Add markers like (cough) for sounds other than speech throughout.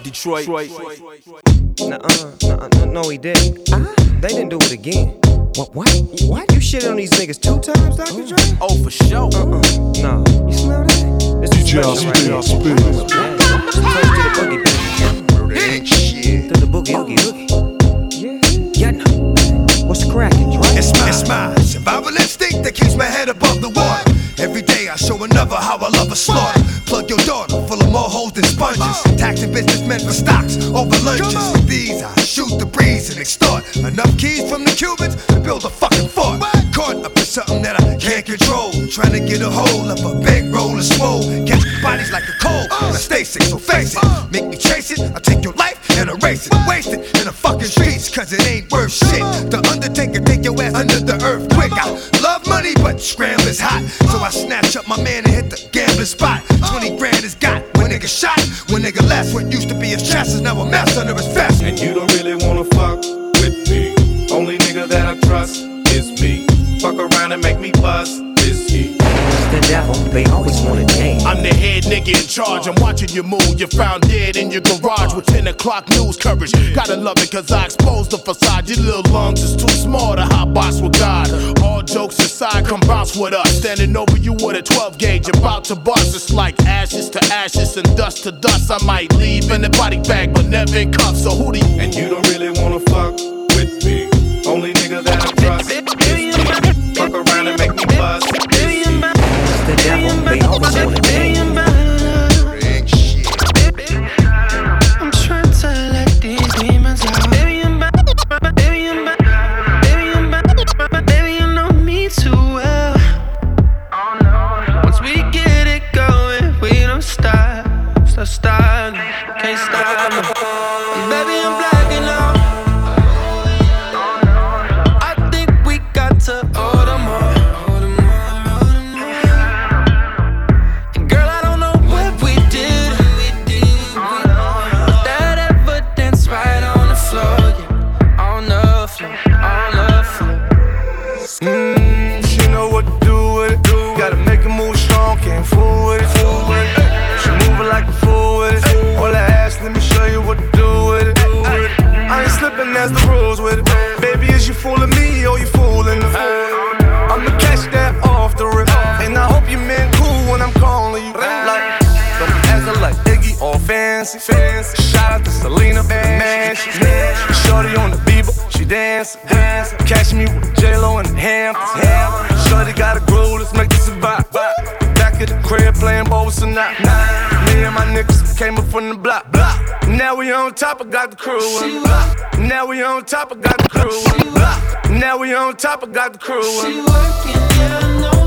What up, Detroit? Nuh-uh, nuh-uh, no, he didn't. Uh, they didn't do it again. What? What? What? You shitted on these niggas two times, Dr. Mm. Dre? Oh, for sure. Uh-uh, no. You smell that? This is DJ special Spin, right here. Spin. Toast to the boogie, baby. Ain't shit. To the boogie, oogie, oogie. Yeah. Yeah, no. What's cracking, Dre? It's my, it's my survival instinct that keeps my head above the water. Every day I show another how I love a slaughter. Of more holes than sponges. Taxing businessmen for stocks over lunches. With these I shoot the breeze and extort enough keys from the Cubans to build a fucking fort. Caught up in something that I can't control. Trying to get a hold of a big roll of swole. Catch bodies like a cold. I stay sick, so face it. Make me chase it. I'll take your life and erase it. Waste it in the fucking streets, cause it ain't worth shit. The Undertaker take your ass under the earth quick. I love money, but scrambling's hot. So I snatch up my man and hit the gambling spot. 20 nigga left, what used to be his chest is now a mess under his vest. And you don't really wanna fuck with me. Only nigga that I trust is me. Fuck around and make me bust this heat. It's the devil. They always the head nigga in charge. I'm watching you move. You're found dead in your garage with 10 o'clock news coverage. Gotta love it cause I exposed the facade. Your little lungs is too small to hot box with God. All jokes aside, come bounce with us. Standing over you with a 12 gauge, about to bust. It's like ashes to ashes and dust to dust. I might leave in a body bag, but never in cuffs. So who do you? And you don't really wanna fuck with me. Only nigga that I trust got the crew. Now we on top, I got the crew. Now we on top, I got the crew. She working, yeah, I know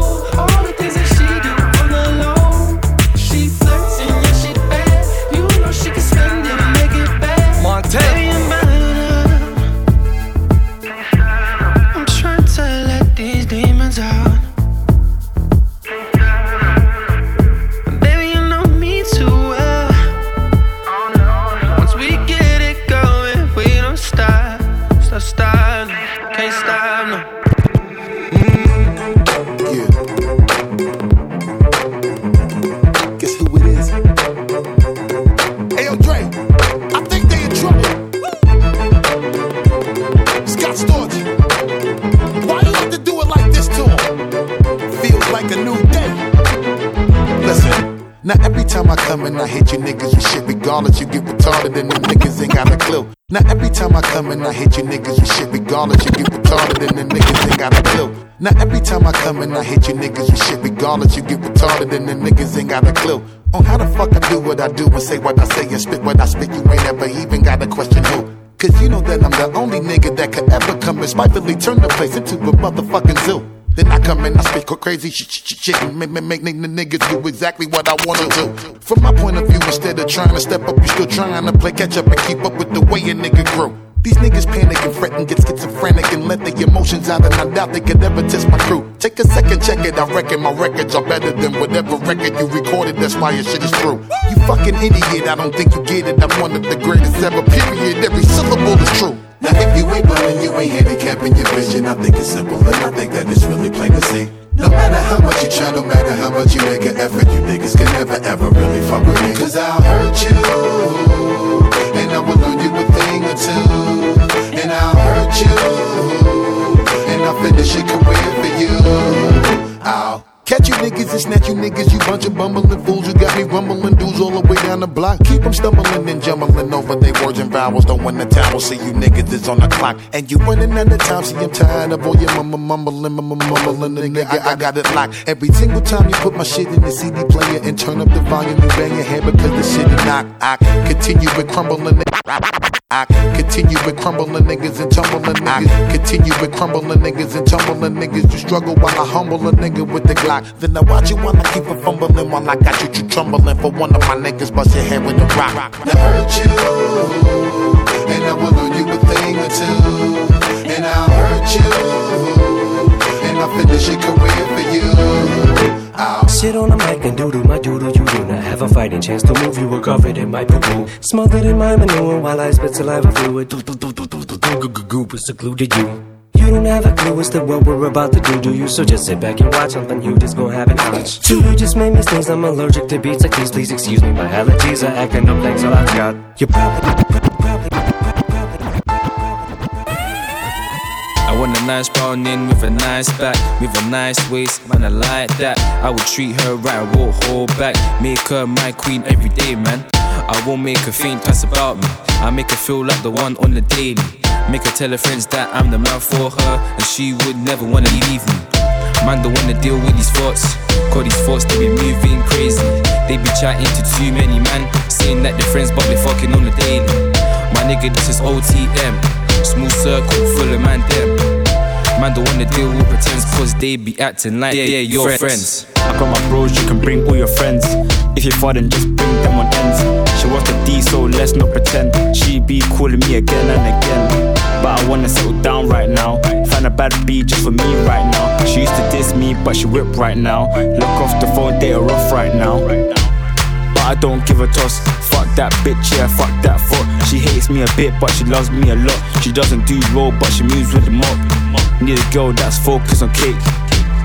hit you niggas with shit, regardless you get retarded and them niggas ain't got a clue. Now every time I come and I hit you niggas with shit, regardless you get retarded and the niggas ain't got a clue. On how the fuck I do what I do and say what I say and spit what I spit, you ain't ever even got a question who. Cause you know that I'm the only nigga that could ever come and spitefully turn the place into a motherfucking zoo. Then I come and I spit crazy shit, shit, shit, and make, make, make the niggas do exactly what I wanna do. From my point of view, instead of trying to step up, you still trying to play catch up and keep up with the way a nigga grew. These niggas panic and fret and get schizophrenic and let their emotions out, and I doubt they could ever test my crew. Take a second, check it. I reckon my records are better than whatever record you recorded. That's why your shit is true. You fucking idiot, I don't think you get it. I'm one of the greatest ever, period. Every syllable is true. Now if you ain't willing, you ain't handicapping your vision. I think it's simple and I think that it's really plain to see. No matter how much you try, no matter how much you make an effort, you niggas can never ever really fuck with me. Cause I'll hurt you. Snatch you niggas, you bunch of bumbling fools. You got me rumbling dudes all the way down the block. Keep them stumbling and jumbling over their words and vowels. Don't win the towel, see you niggas is on the clock. And you running out of time, see I'm tired of all your mumble mumbling, mumbling, mumbling. Nigga, I got it locked. Every single time you put my shit in the CD player and turn up the volume, you bang your head because the shit is knock. I continue with crumbling. I continue with crumbling niggas and tumbling niggas. I Continue with crumbling niggas and tumbling niggas. You struggle while I humble a nigga with the Glock. Then I watch you while I keep it fumbling while I got you, you trembling for one of my niggas. Bust your head with a rock. I hurt you. And I will learn you a thing or two. And I'll hurt you. And I'll finish your career for you. Sit on the mic and doodle my doodle you do not have a fighting chance to move you were covered in my poo poo smothered in my manure while I spit saliva fluid goo was secluded you you don't have a clue as to what we're about to do, do you? So just sit back and watch something you just gonna have happen. Ouch. You just made me sneeze. I'm allergic to beats like these. Please excuse me, my allergies are acting up. Thanks, all I've got. You probably, probably, probably, want a nice brown in with a nice back, with a nice waist, man, I like that. I would treat her right and walk hold back, make her my queen every day, man. I won't make her think twice about me. I make her feel like the one on the daily. Make her tell her friends that I'm the man for her, and she would never wanna leave me. Man don't wanna deal with these thoughts, cause these thoughts they be moving crazy. They be chatting to too many man, saying that they're friends but they fucking on the daily. My nigga, this is OTM, smooth circle full of man them. Man don't wanna deal with pretense cause they be acting like yeah, yeah, your friends. I got my bros, you can bring all your friends. If you fall, then just bring them on ends. She wants the D, so let's not pretend. She be calling me again and again. But I wanna settle down right now. Find a bad B just for me right now. She used to diss me, but she whip right now. Look off the phone, they are off right now. But I don't give a toss. Fuck that bitch, yeah, fuck that fuck. She hates me a bit, but she loves me a lot. She doesn't do roll, but she moves with the mop. Need a girl that's focused on cake.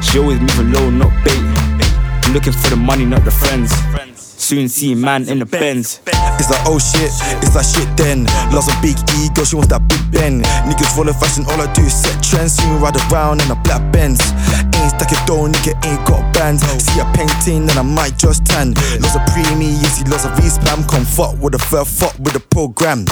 She always moving low, not bait. I'm looking for the money, not the friends. Soon see man in the Benz. It's like, oh shit, it's like shit then. Lost a big ego, she wants that big Ben. Niggas follow fashion, all I do is set trends. See me ride around in a black Benz. Ain't stack it dough, nigga ain't got bands. See a painting, then I might just tan. Lots of preemie, easy, lots of V-spam. Come fuck with a fur, fuck with a program.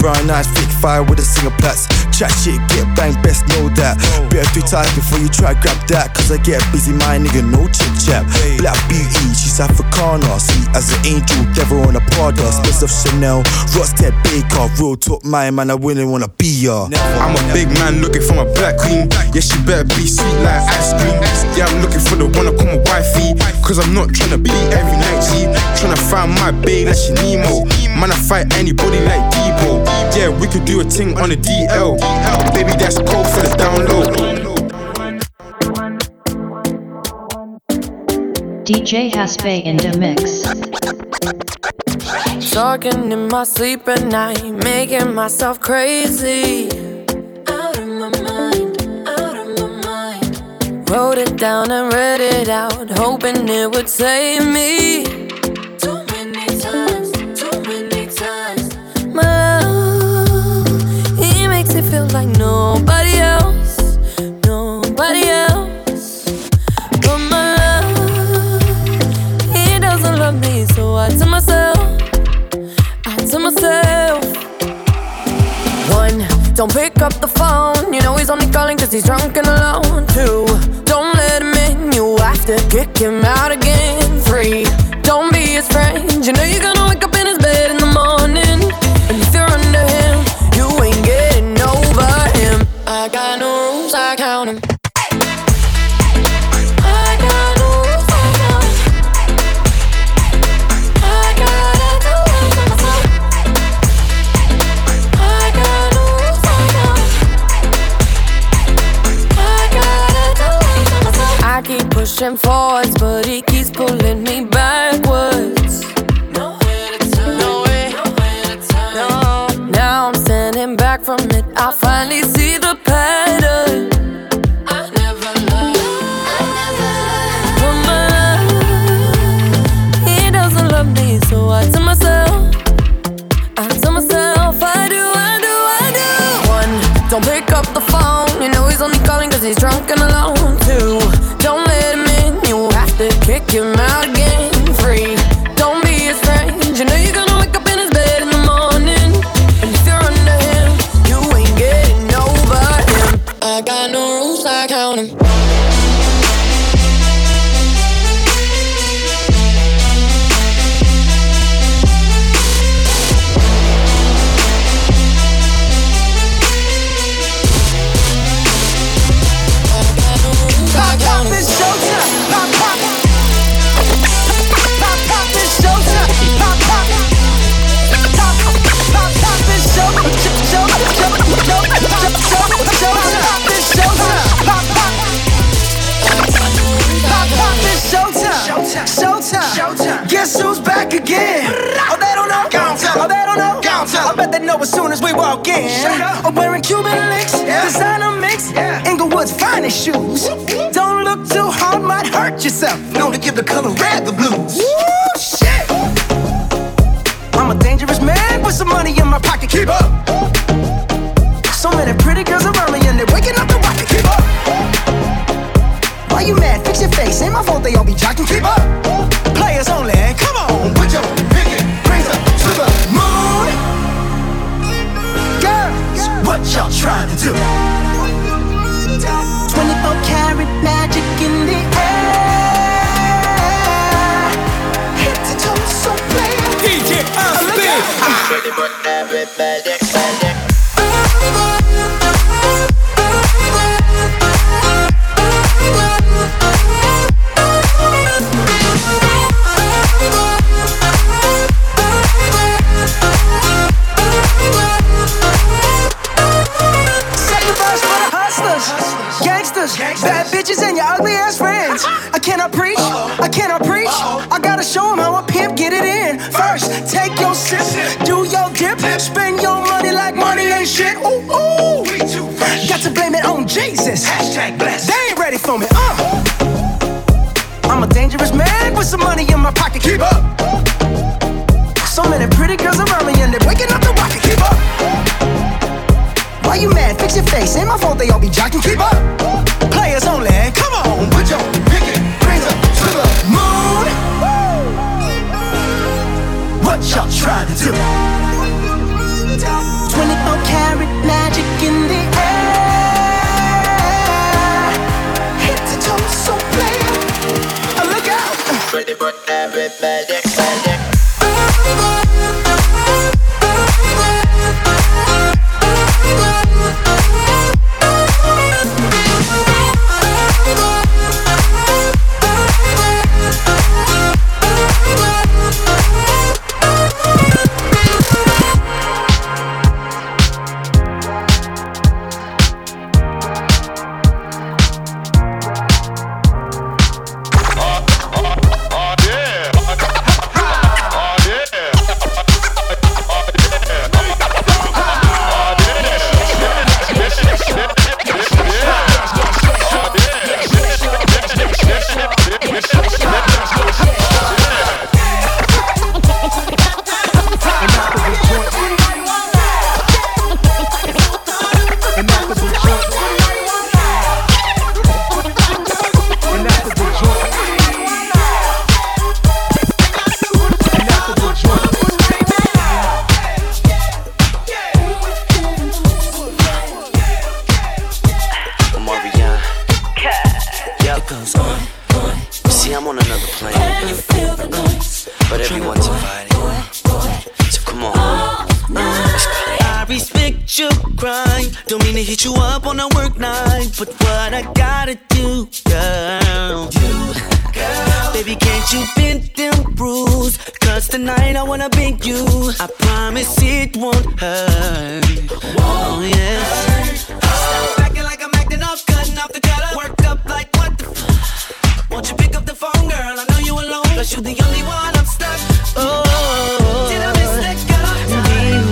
Brown eyes, thick fire with a single plats. Chat shit, get bang, best know that. Better do time before you try grab that. Cause I get busy, my nigga, no chit chat. Black beauty, she's Africana. See as an angel, devil on a Prada. Of Chanel, Rosted Baker. Real talk, my man, I wouldn't wanna be ya. I'm a big man looking for my black queen. Yeah, she better be sweet like ice cream. Yeah, I'm looking for the one to call my wifey. Cause I'm not tryna be every night, G. Tryna find my babe like she Nemo. Man, I fight anybody like Debo. Yeah, we could do a thing on the DL. Baby, that's cold for the download. DJ Haspe in the mix. Talking in my sleep at night, making myself crazy. Out of my mind, out of my mind. Wrote it down and read it out, hoping it would save me. Know as soon as we walk in. I'm wearing Cuban links, designer mix, Inglewood's finest shoes. Don't look too hard, might hurt yourself. Known to give the color red the blues. Woo, shit. I'm a dangerous man with some money in my pocket. Keep up. Everybody, Fix your face. Ain't my fault they all be jocking. Keep up. Players only. Come on, put your pinky rings up to the moon. What y'all trying to do? 24 karat magic in the air. Head to toe, so player. Uh, look out. Ready for everybody, Baby, can't you bend them rules? Cause tonight I wanna bend you. I promise it won't hurt. Oh, yes. Stop acting like I'm acting off, cutting off the color. Work up like what the f- Won't you pick up the phone, girl? I know you alone. Cause you the only one I'm stuck. Oh, did I miss that girl?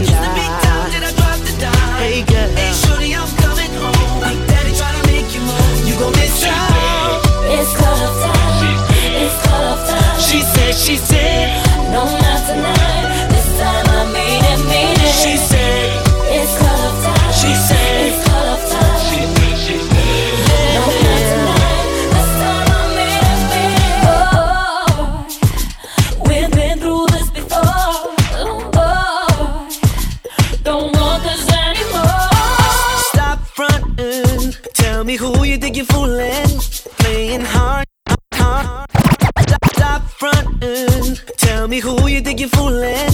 Used to be down, did I drop the dime? Hey, girl. Hey, shorty, I'm coming home. Big daddy tryna make you move. You gon' miss out. It's she said, she said, no, not tonight. This time I mean it, mean it. She said, it's cut off time. She said, it's cut off time. She said, she said, no, not tonight. This time I mean it, mean it. Oh, we've been through this before. Oh, don't want this anymore. Stop fronting. Tell me who you think you're fooling. Playing hard Frontin'. Tell me who you think you're fooling,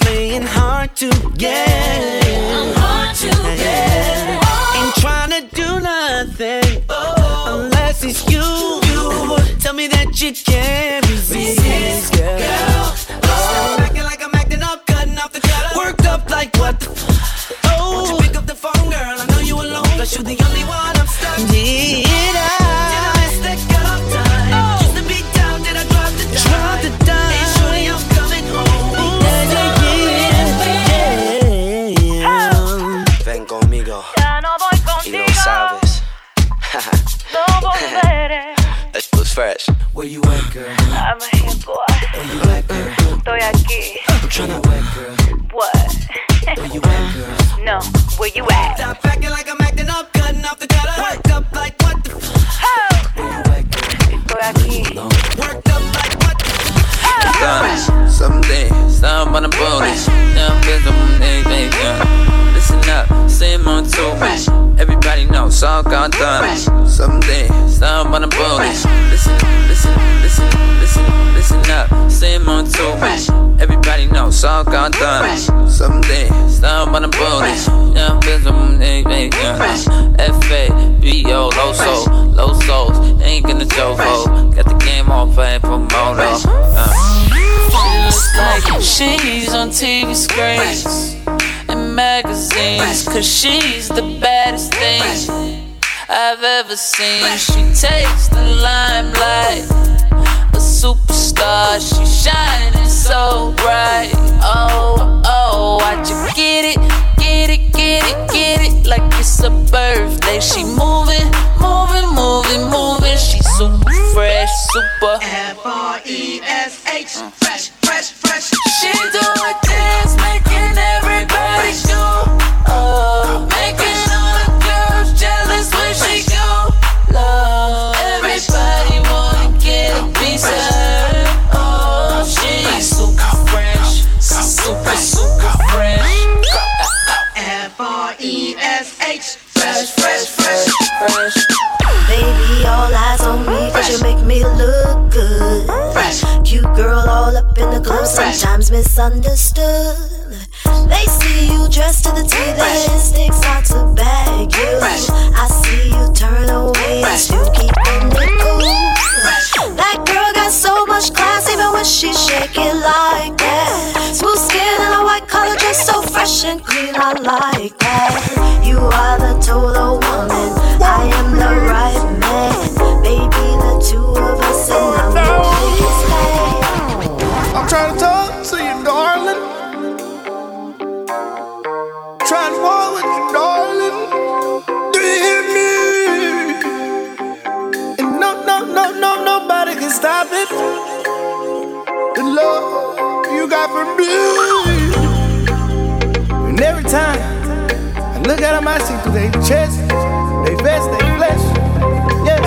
playing hard to get. I'm hard to get. Ain't trying to do nothing Oh. unless it's you. you. Tell me that you can't resist, girl. Stop acting like I'm acting up, cutting off the color. Worked up like what the f- Oh, Won't you pick up the phone, girl? I know you alone, but you the only one tryna wet, girl. What? Where you at, girl? (laughs) No, where you at? Stop acting like I'm acting up, cutting off the color. Worked up like what the f- Estoy aquí. Worked up like what the done. Someday, stop on the bullets. Now I'm busy with anything done. Listen up, same on two Everybody knows all got done. Someday, stop on the bullets. Listen, listen, listen, listen, listen up, same on two Everybody knows all got done. Someday, stop on the bullets. Now I'm busy with anything done. F A B O, low soul, low souls. Ain't gonna Jovo. Got the game on playing for Moto. Uh. She looks like she's on TV screens and magazines. Cause she's the baddest thing I've ever seen. She takes the limelight. A superstar, she shining so bright. Oh, and clean, I like that. You are the total woman, I am the right man. Baby, the two of us, and I'm fan. I'm trying to talk to you, darling. Trying to walk with you, darling. Do you hear me? And no, no, no, no, nobody can stop it. The love you got for me. And time I look at them, I see through their chest, they vest, they flesh. Yes.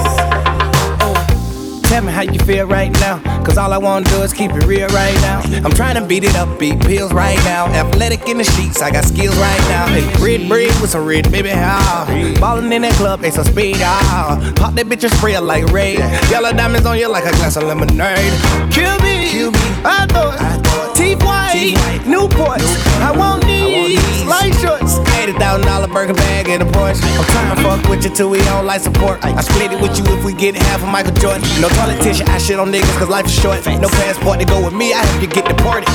Tell me how you feel right now. Cause all I wanna do is keep it real right now. I'm trying to beat it up, beat pills right now. Athletic in the sheets, I got skills right now. Hey, red bread with some red baby, ah. Ballin' in that club, they some speed, ah. Pop that bitch and spray like Ray. Yellow diamonds on you like a glass of lemonade. Kill me, Kill me. I thought, teeth white, Newports. I want these light shorts. $80,000 burger bag in a Porsche. I'm trying to fuck with you till we on life support. I split it with you if we get half of Michael Jordan. No politician, I shit on niggas cause life is short. No passport to go with me, I help you get deported.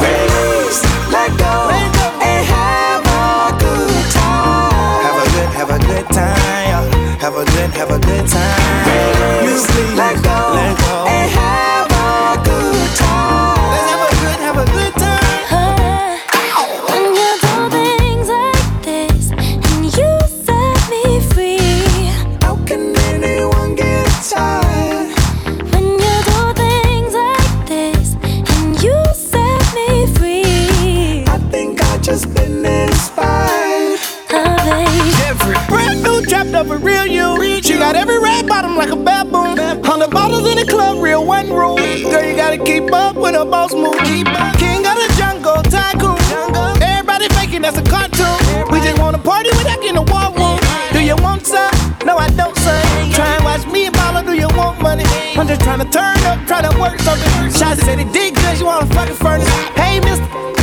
Raise, let go, and have a good time. Have a good, have a good time. Have a good, have a good time. You please let go, love real you. She got every red bottom like a baboon. Hundred bottles in the club, real one room. Girl, you gotta keep up with her boss move. King of the jungle, tycoon. Everybody faking that's a cartoon. We just wanna party without getting a war room. Do you want some? No, I don't, son. Try and watch me and follow. Do you want money? I'm just trying to turn up, try to work something. Shots said he did good, you wanna fucking furnace. Hey, mister.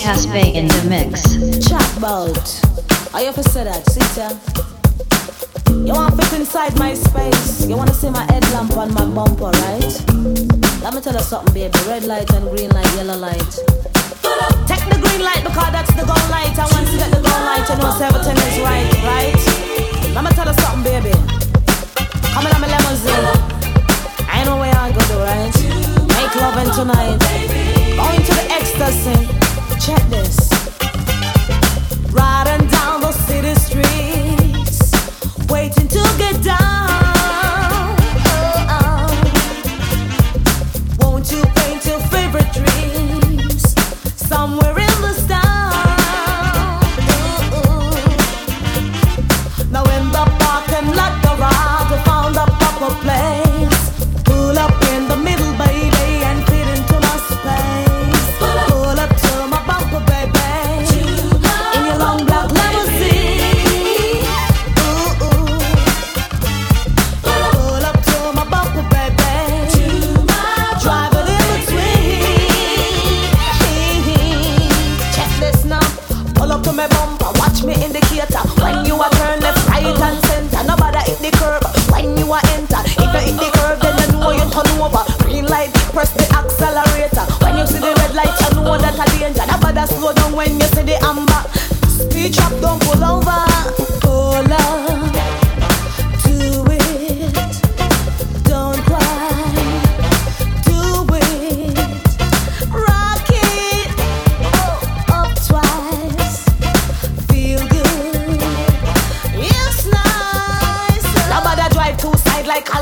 Has been in the mix. Chat about. I ever said that, sister? You want to fit inside my space. You want to see my headlamp on my bumper, right? Let me tell you something, baby. Red light and green light, yellow light. Take the green light because that's the gold light. I want to get the gold light. You know, everything is right, right? Let me tell you something, baby. Come in on my limousine. I know where I go, right? Make love and tonight. Going to the ecstasy. Riding down city streets, waiting to get down.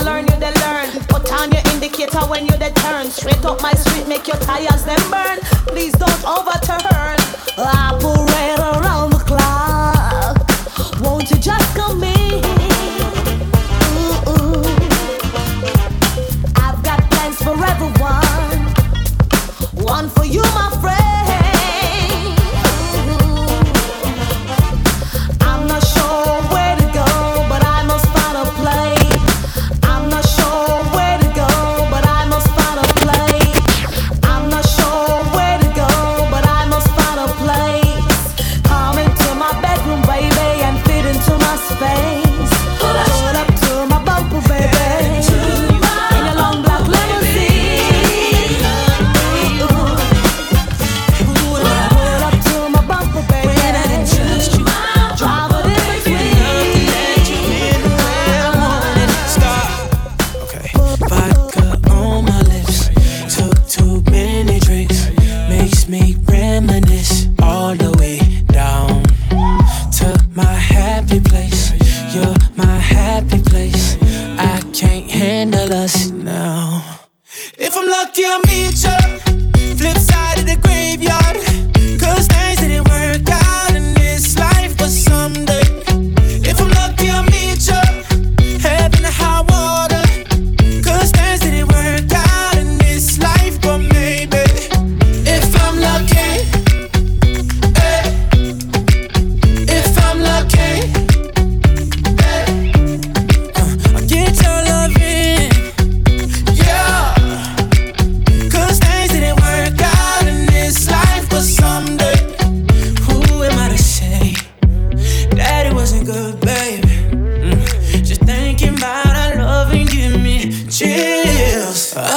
Learn, you the learn. Put on your indicator when you the turn. Straight up my street, make your tires them burn. Please don't overturn. Ah,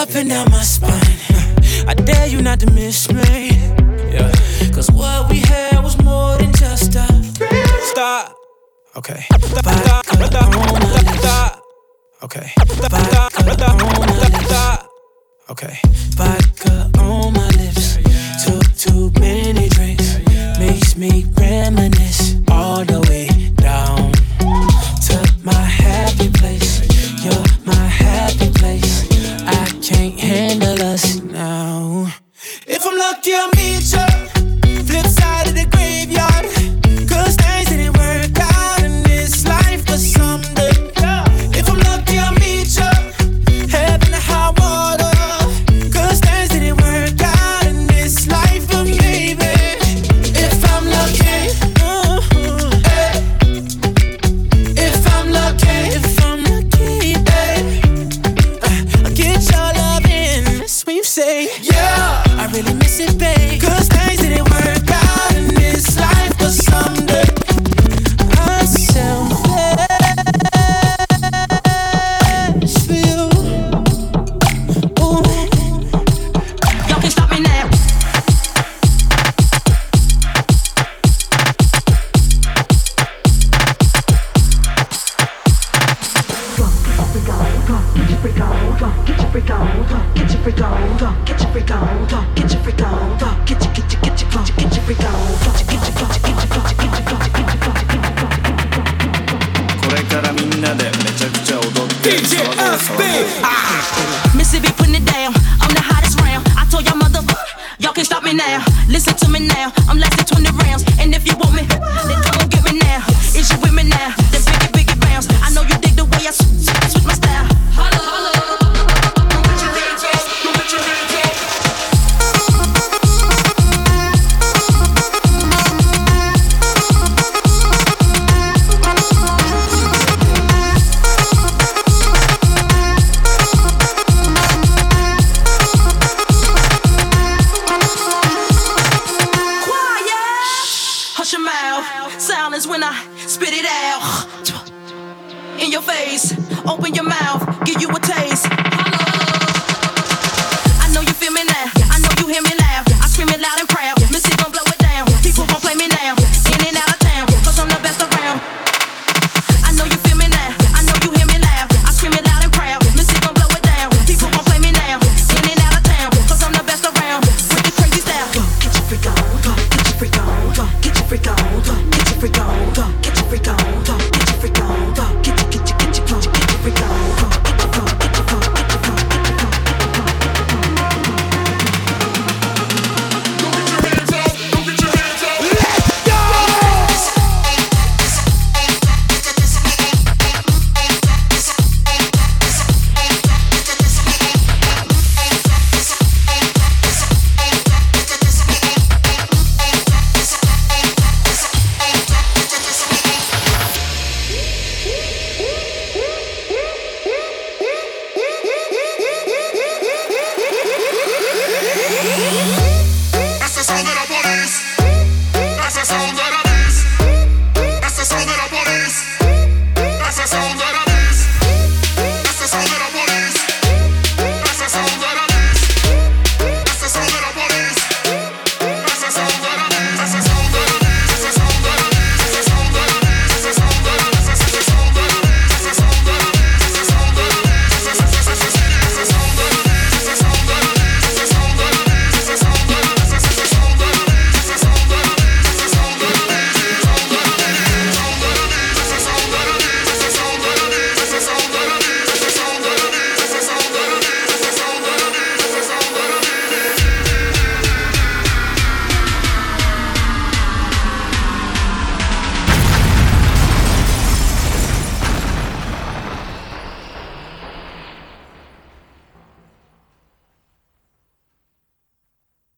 up and down my spine. I dare you not to miss me. Yeah. Cause what we had was more than just a stop. Okay. Okay. Okay. Mississippi putting it down. I'm the hottest round. I told y'all motherfucker, y'all can stop me now. Listen to me now. I'm like